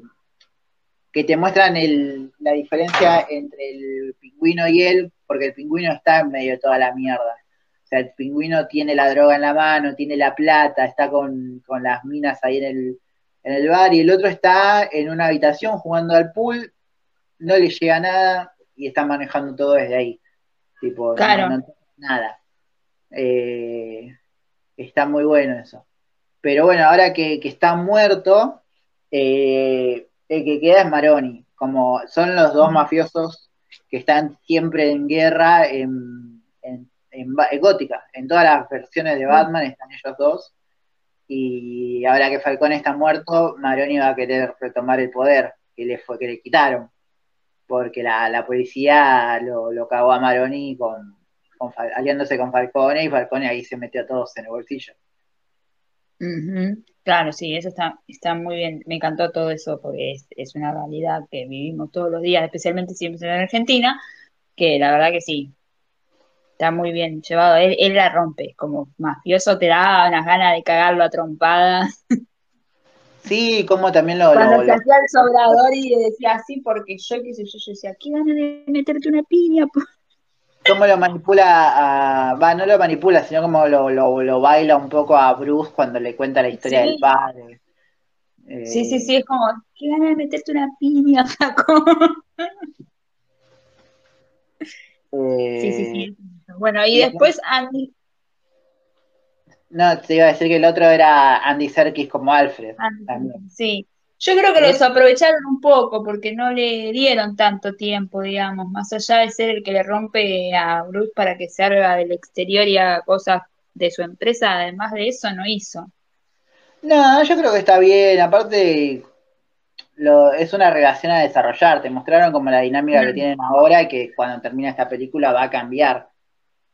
que te muestran el, la diferencia entre el pingüino y él, porque el pingüino está en medio de toda la mierda. O sea, el pingüino tiene la droga en la mano, tiene la plata, está con, las minas ahí en el, en el bar, y el otro está en una habitación jugando al pool, no le llega nada y está manejando todo desde ahí. Tipo, no, nada. Eh, está muy bueno eso. Pero bueno, ahora que, que está muerto, eh, el que queda es Maroni, como son los dos mafiosos que están siempre en guerra en, en, Gótica. En todas las versiones de Batman están ellos dos. Y ahora que Falcón está muerto, Maroni va a querer retomar el poder que le fue que le quitaron. Porque la, policía lo, lo, cagó a Maroni con, aliándose con Falcone y Falcone ahí se metió a todos en el bolsillo. Claro, sí, eso está, está muy bien. Me encantó todo eso porque es, una realidad que vivimos todos los días, especialmente siempre en Argentina, que la verdad que sí, está muy bien llevado. Él, él la rompe, como mafioso te da unas ganas de cagarlo a trompadas. Sí, como también lo... Cuando se hacía el sobrador y decía así, porque yo, qué sé yo, yo decía, ¿qué ganas de meterte una piña? cómo lo manipula, va, no lo manipula, sino como lo, lo, baila un poco a Bruce cuando le cuenta la historia del padre. sí, sí, sí, es como, qué ganas de meterte una piña, Paco. Eh, sí, sí, sí. Bueno, y, después Andy. No, te iba a decir que el otro era Andy Serkis como Alfred. también. Sí, yo creo que los aprovecharon un poco porque no le dieron tanto tiempo, digamos, más allá de ser el que le rompe a Bruce para que se haga del exterior y haga cosas de su empresa, además de eso no hizo. No, yo creo que está bien, aparte lo, es una relación a desarrollar, te mostraron como la dinámica que mm. tienen ahora y que cuando termina esta película va a cambiar.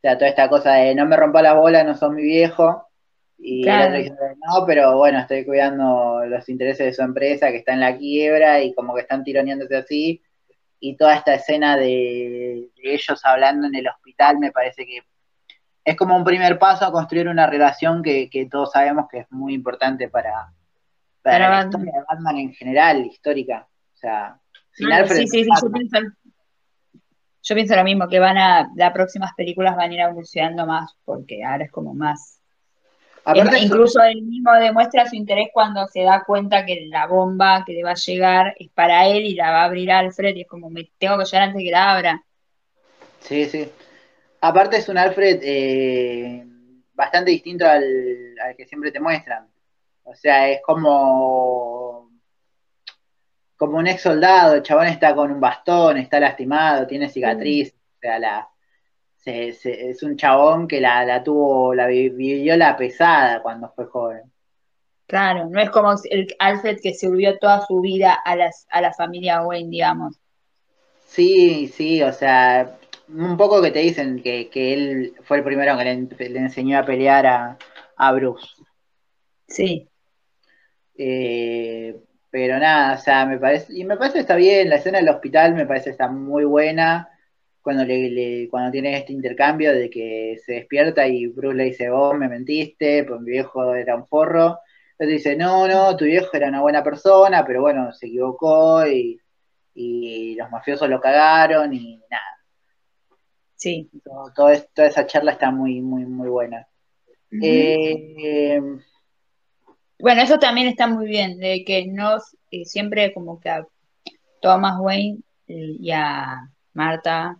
O sea, toda esta cosa de no me rompa la bola, no son mi viejo, y el otro dice, no, pero bueno, estoy cuidando los intereses de su empresa que está en la quiebra y como que están tironeándose así. Y toda esta escena de, ellos hablando en el hospital me parece que es como un primer paso a construir una relación que, todos sabemos que es muy importante para, para, la historia de Batman en general, histórica. O sea, final sí, sí, sí, yo pienso, yo pienso lo mismo, que van a, las próximas películas van a ir evolucionando más, porque ahora es como más incluso él mismo demuestra su interés cuando se da cuenta que la bomba que le va a llegar es para él y la va a abrir Alfred y es como me tengo que llegar antes que la abra. Sí, sí. Aparte es un Alfred eh, bastante distinto al, que siempre te muestran. O sea, es como como un ex soldado, el chabón está con un bastón, está lastimado, tiene cicatriz. sea, la, es un chabón que la, la tuvo, la vivió la pesada cuando fue joven. Claro, no es como el Alfred que sirvió toda su vida a, las, a la familia Wayne, digamos. Sí, sí, o sea, un poco que te dicen que, él fue el primero que le, enseñó a pelear a, a Bruce. Sí. Eh, pero nada, o sea, me parece, y me parece que está bien, la escena del hospital me parece que está muy buena, cuando le, cuando tiene este intercambio de que se despierta y Bruce le dice, vos me mentiste, pues mi viejo era un forro, entonces dice, no, no, tu viejo era una buena persona, pero bueno, se equivocó y, los mafiosos lo cagaron y nada. Sí. Todo, toda esa charla está muy, muy, muy buena. Eh, bueno, eso también está muy bien, de que no siempre como que a Thomas Wayne y a Marta,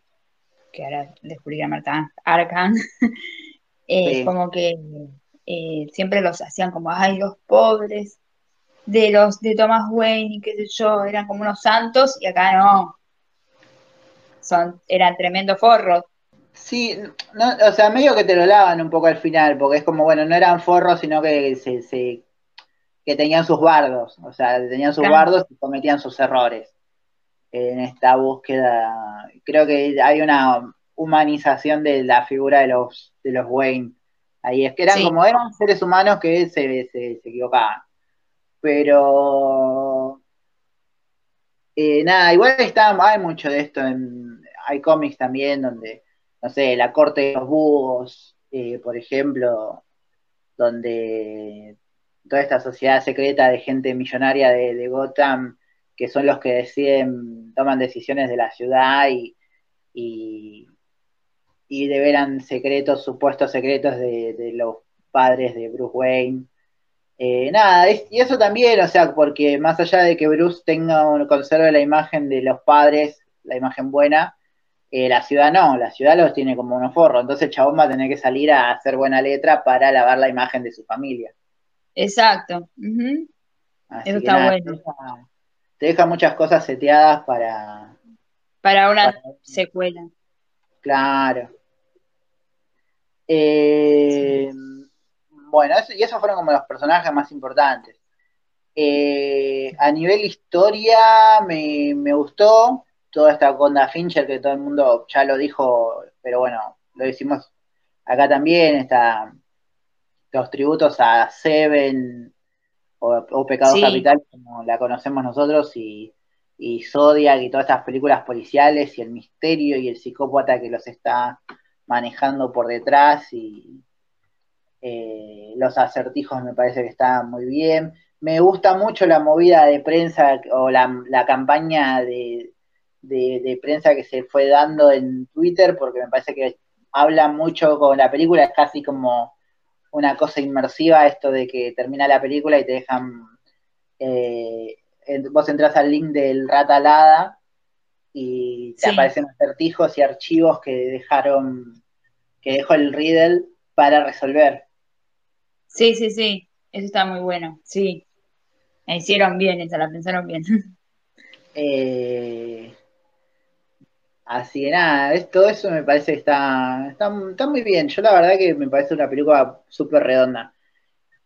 que ahora descubrí a Marta Arcan, eh, como que eh, siempre los hacían como, ay, los pobres de los de Thomas Wayne y qué sé yo, eran como unos santos y acá no. Son, eran tremendos forros. Sí, o sea, medio que te lo lavan un poco al final, porque es como, bueno, no eran forros, sino que se, que tenían sus bardos, o sea, tenían sus bardos y cometían sus errores en esta búsqueda. Creo que hay una humanización de la figura de los, de los Wayne. Ahí es que eran como eran seres humanos que se, se, equivocaban. Pero eh, nada, igual está, hay mucho de esto en, hay cómics también donde no sé, la corte de los búhos, eh, por ejemplo, donde toda esta sociedad secreta de gente millonaria de, Gotham, que son los que deciden, toman decisiones de la ciudad y, y, deveran secretos, supuestos secretos de, los padres de Bruce Wayne. Eh, nada, y eso también, o sea, porque más allá de que Bruce tenga, conserve la imagen de los padres, la imagen buena, eh, la ciudad no, la ciudad los tiene como unos forros, entonces chabón va a tener que salir a hacer buena letra para lavar la imagen de su familia. Exacto. Eso está bueno. Te deja, muchas cosas seteadas para... Para una secuela. Claro. Eh, bueno, y esos fueron como los personajes más importantes. Eh, a nivel historia me, me gustó, toda esta Conda Fincher que todo el mundo ya lo dijo, pero bueno, lo decimos acá también, está los tributos a Seven o, Pecado Capital, como la conocemos nosotros, y, y Zodiac y todas estas películas policiales y el misterio y el psicópata que los está manejando por detrás y eh, los acertijos me parece que está muy bien. Me gusta mucho la movida de prensa o la campaña de, de, prensa que se fue dando en Twitter, porque me parece que habla mucho con la película, es casi como una cosa inmersiva esto de que termina la película y te dejan, eh, vos entras al link del Ratalada y te aparecen acertijos y archivos que dejaron, que dejó el Riddle para resolver. Sí, sí, sí, eso está muy bueno, sí. La hicieron bien, esa la pensaron bien. Eh, Así que nada, todo eso me parece que está, está, muy bien. Yo la verdad que me parece una película súper redonda.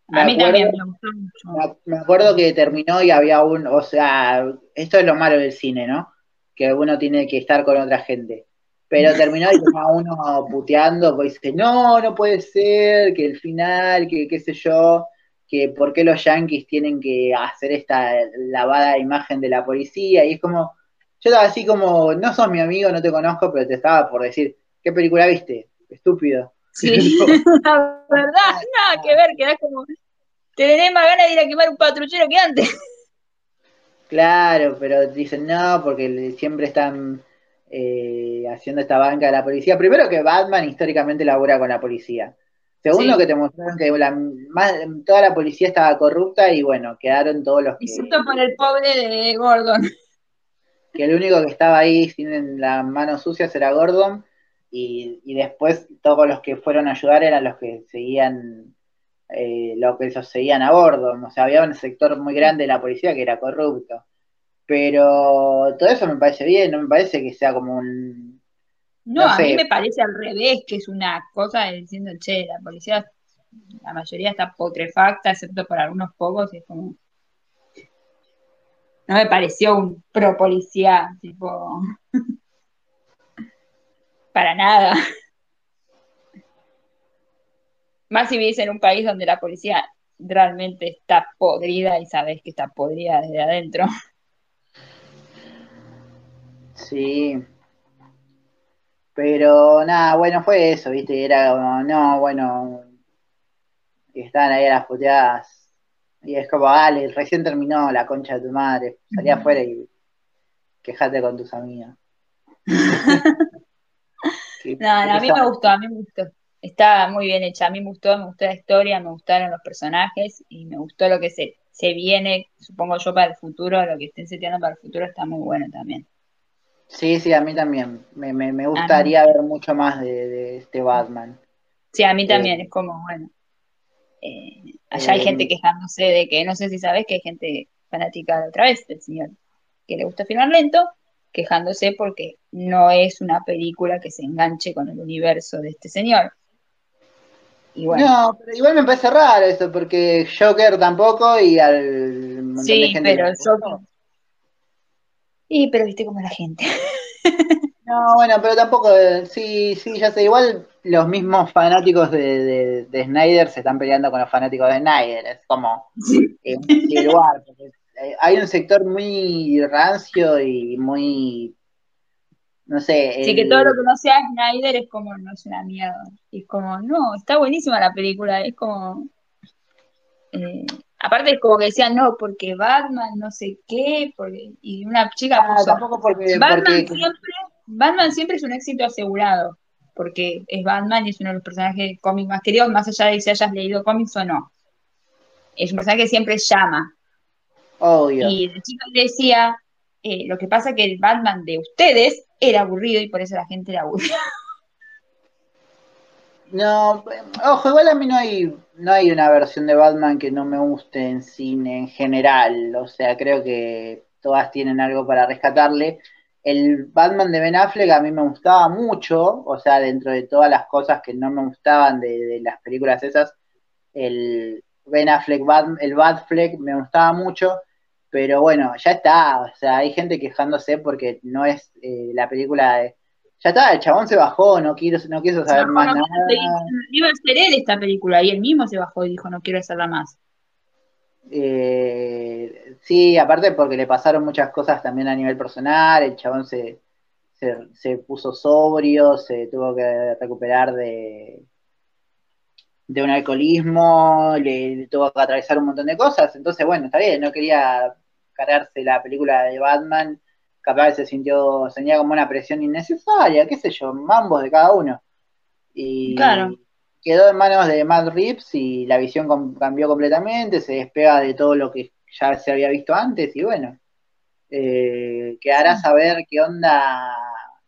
a mí también me gustó mucho. Me, acuerdo que terminó y había un, o sea, esto es lo malo del cine, ¿no? Que uno tiene que estar con otra gente. Pero terminó y uno puteando, pues dice, no, no puede ser, que el final, que qué sé yo, que por qué los yankees tienen que hacer esta lavada imagen de la policía, y es como, yo estaba así como, no sos mi amigo, no te conozco, pero te estaba por decir, ¿qué película viste? Estúpido. Sí, la verdad, nada que ver, que como, te tenés más ganas de ir a quemar un patrullero que antes. Claro, pero dicen no, porque siempre están eh, haciendo esta banca de la policía. Primero que Batman históricamente labora con la policía. Segundo que te mostraron que toda la policía estaba corrupta y bueno, quedaron todos los que... Excepto por el pobre de Gordon que el único que estaba ahí sin las manos sucias era Gordon, y, después todos los que fueron a ayudar eran los que seguían, eh, los que seguían a Gordon, o sea, había un sector muy grande de la policía que era corrupto. Pero todo eso me parece bien, no me parece que sea como un, No, No a mí me parece al revés, que es una cosa de diciendo, che, la policía, la mayoría está putrefacta, excepto por algunos pocos, y es como. No me pareció un pro policía, tipo. para nada. Más si vivís en un país donde la policía realmente está podrida y sabes que está podrida desde adentro. Sí. Pero nada, bueno, fue eso, ¿viste? Era como, no, bueno, y estaban ahí a las puteadas. Y es como, dale, recién terminó la concha de tu madre. Salí afuera y quejate con tus amigos. Que- No, no, a mí me gustó, a mí me gustó. Está muy bien hecha, a mí me gustó, me gustó la historia, me gustaron los personajes y me gustó lo que se, se viene, supongo yo, para el futuro, lo que estén seteando para el futuro está muy bueno también. Sí, sí, a mí también. Me, me, me gustaría ver mucho más de, de este Batman. Sí, a mí Eh, también es como, bueno, eh, allá hay gente quejándose de que, no sé si sabes que hay gente fanática de otra vez del señor, que le gusta filmar lento, quejándose porque no es una película que se enganche con el universo de este señor. Y bueno. No, pero igual me parece raro eso, porque Joker tampoco y al montón de Sí, gente pero. Sí, pero viste cómo es la gente. No, bueno, pero tampoco, eh, sí, sí, ya sé, igual los mismos fanáticos de, de, de Snyder se están peleando con los fanáticos de Snyder, es como eh, War, porque, eh, hay un sector muy rancio y muy, no sé, Así que todo lo que no sea Snyder es como, no es una mierda. Y es como, no, está buenísima la película. Es como. eh, aparte, es como que decían, no, porque Batman, no sé qué. Porque, y una chica Ah, puso. tampoco porque, Batman porque siempre, Batman siempre es un éxito asegurado. Porque es Batman y es uno de los personajes de cómics más queridos, más allá de si hayas leído cómics o no. Es un personaje que siempre llama. obvio. Y el chico decía, eh, lo que pasa que el Batman de ustedes era aburrido y por eso la gente era aburrida. No, ojo, igual a mí no hay, no hay una versión de Batman que no me guste en cine en general. O sea, creo que todas tienen algo para rescatarle. El Batman de Ben Affleck a mí me gustaba mucho, o sea, dentro de todas las cosas que no me gustaban de, de las películas esas, el Ben Affleck, Bat- el Batfleck me gustaba mucho, pero bueno, ya está, o sea, hay gente quejándose porque no es eh, la película de... Ya está, el chabón se bajó, no quiero, no quiso saber Se más no nada. quiso Iba a ser él esta película y él mismo se bajó y dijo no quiero hacerla más. Eh, sí, aparte porque le pasaron muchas cosas también a nivel personal, el chabón se, se, se puso sobrio, se tuvo que recuperar de, de un alcoholismo, le, le tuvo que atravesar un montón de cosas, entonces bueno, está bien, no quería cargarse la película de Batman, capaz se sintió, tenía como una presión innecesaria, qué sé yo, mambos de cada uno. Y Claro. quedó en manos de Matt Reeves y la visión com- cambió completamente, se despega de todo lo que ya se había visto antes y bueno, eh, quedará saber qué onda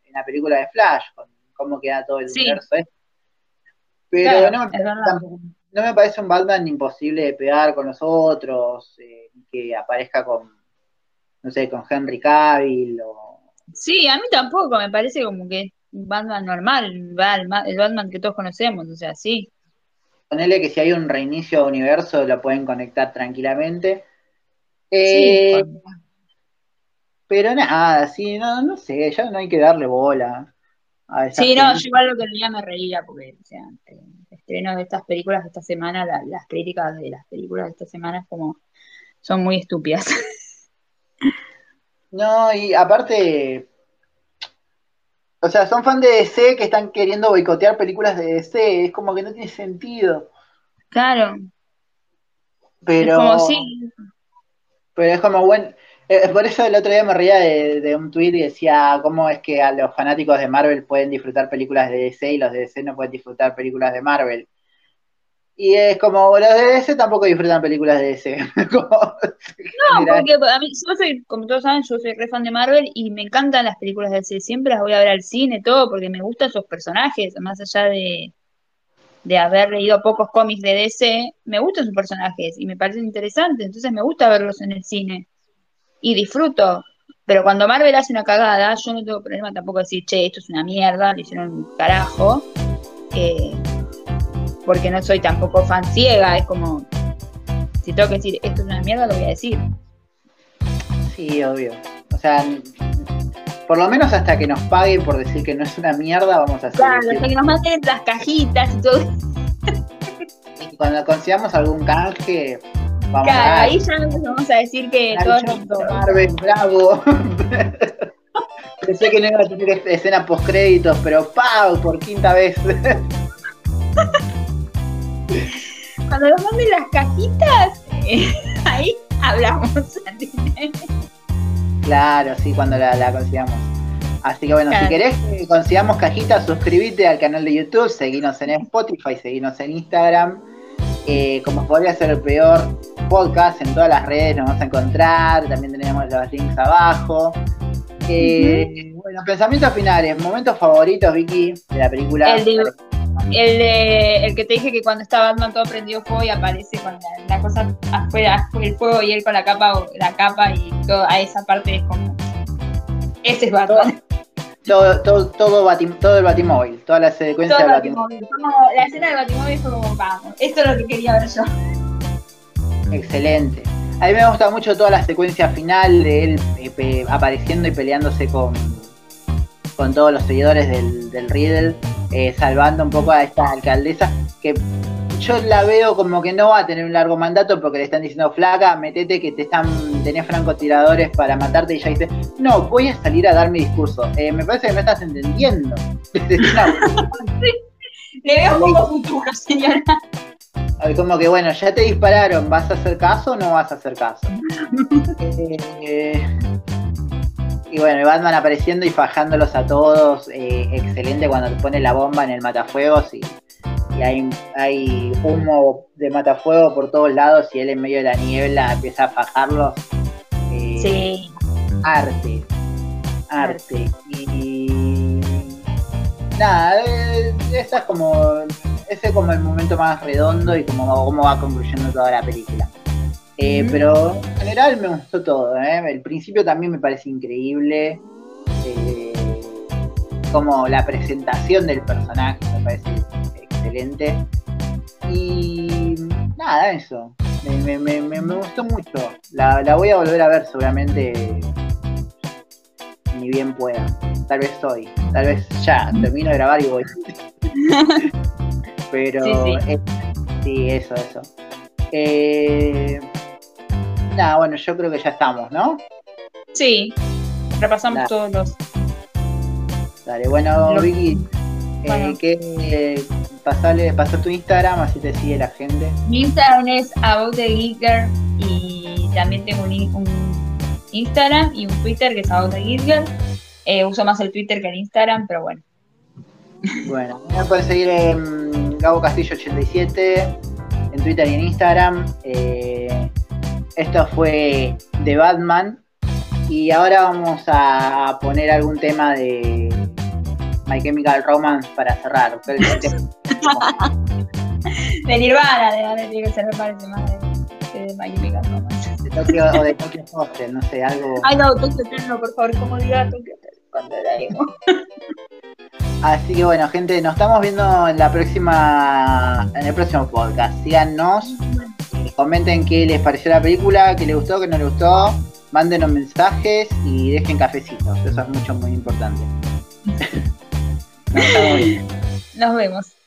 en la película de Flash, con cómo queda todo el Sí. universo. este. Pero Claro, no, me, tampoco- no me parece un Batman imposible de pegar con los otros, eh, que aparezca con, no sé, con Henry Cavill o... Sí, a mí tampoco, me parece como que un Batman normal, el Batman, que todos conocemos, o sea, sí. Ponerle que si hay un reinicio de universo lo pueden conectar tranquilamente. Sí, Eh, Pero nada, sí, no, no sé, ya no hay que darle bola a Sí, no, yo igual lo que leía me reía porque, o sea, el estreno de estas películas de esta semana, la- las críticas de las películas de esta semana es como, son muy estúpidas. No, y aparte, o sea, son fan de DC que están queriendo boicotear películas de DC, es como que no tiene sentido. Claro, Pero, es como sí, pero es como, bueno, eh, por eso el otro día me reía de, de un tweet y decía cómo es que a los fanáticos de Marvel pueden disfrutar películas de DC y los de DC no pueden disfrutar películas de Marvel. Y es como, los de DC tampoco disfrutan películas de DC. Como, No, porque a mí, yo soy, como todos saben, yo soy re fan de Marvel y me encantan las películas de DC. Siempre las voy a ver al cine, todo, porque me gustan esos personajes, más allá de, de haber leído pocos cómics de DC, me gustan sus personajes y me parecen interesantes, entonces me gusta verlos en el cine y disfruto Pero cuando Marvel hace una cagada, yo no tengo problema tampoco de decir, che, esto es una mierda, le hicieron un carajo. Eh, porque no soy tampoco fan ciega, es como, si tengo que decir esto es una mierda, lo voy a decir. Sí, obvio. O sea, por lo menos hasta que nos paguen por decir que no es una mierda, vamos a hacer. Claro, hasta que nos manden las cajitas y todo. Y cuando consigamos algún canje, vamos Claro, a ahí ya nos vamos a decir que todo Naruto, lindo. Marvel, bravo. Pensé que no iba a tener escena post créditos, pero ¡pau! por quinta vez. Cuando nos manden las cajitas, eh, ahí hablamos. claro, sí, cuando la, la consigamos. Así que bueno, Claro. si querés que consigamos cajitas, suscríbete al canal de YouTube, seguinos en Spotify, seguinos en Instagram. Eh, como podría ser el peor podcast, en todas las redes nos vas a encontrar, también tenemos los links abajo. Eh, Bueno, pensamientos finales, momentos favoritos, Vicky, de la película. El de- El, de- el que te dije que cuando está Batman todo prendido fuego y aparece con la, la cosa afuera, el fuego y él con la capa, o la capa y todo, a esa parte es como. Ese es Batman. Todo, todo, todo, Batim- todo el Batimóvil, toda la secuencia Todo del el Batimóvil. La escena del Batimóvil fue como, vamos, esto es lo que quería ver yo. Excelente. A mí me gusta mucho toda la secuencia final de él eh, apareciendo y peleándose con, con todos los seguidores del, del Riddle, eh, salvando un poco a esta alcaldesa que yo la veo como que no va a tener un largo mandato porque le están diciendo flaca, metete que te están, tenés francotiradores para matarte y ella dice, no, voy a salir a dar mi discurso. Eh, me parece que no estás entendiendo. Le veo un poco futuro, señora. Como que bueno, ya te dispararon, ¿vas a hacer caso o no vas a hacer caso? Eh, y bueno, Batman apareciendo y fajándolos a todos, eh, excelente cuando te pone la bomba en el matafuegos y, y hay, hay humo de matafuego por todos lados y él en medio de la niebla empieza a fajarlos. Eh, Sí. arte, arte. Y nada, eh, esa es como, ese es como el momento más redondo y como cómo va concluyendo toda la película. Eh, Ujú. Pero en general me gustó todo, ¿eh? el principio también me parece increíble, eh, como la presentación del personaje me parece excelente. Y nada, eso. Me, me- me- me- gustó mucho. La, la voy a volver a ver seguramente ni bien pueda. Tal vez hoy. Tal vez ya. Termino de grabar y voy. Pero Sí, sí. sí, eso, eso. Eh, nada, bueno, yo creo que ya estamos, ¿no? Sí. Repasamos Dale. todos los. Dale, bueno, Lo- Vicky, eh, Bueno. que, eh, pasale, tu Instagram, así te sigue la gente. Mi Instagram es About the Geeker y también tengo un, in- un Instagram y un Twitter que es About the Geeker. Eh, uso más el Twitter que el Instagram, pero bueno. Bueno, me pueden seguir en Gabo Castillo 87 en Twitter y en Instagram. Eh, esto fue de Batman. Y ahora vamos a poner algún tema de My Chemical Romance para cerrar. Este- De Nirvana, de tiene que ser, me parece más de, de My Chemical Romance. de Tokyo o de Tokyo Hostel, no sé, algo. Ay, no, Tokyo Hotel no, por favor, como diga Tokyo Hotel cuando la. Así que bueno, gente, nos estamos viendo en la próxima, en el próximo podcast. Síganos, comenten qué les pareció la película, qué les gustó, qué no les gustó, mándenos mensajes y dejen cafecitos. Eso es mucho, muy importante. Nos vemos.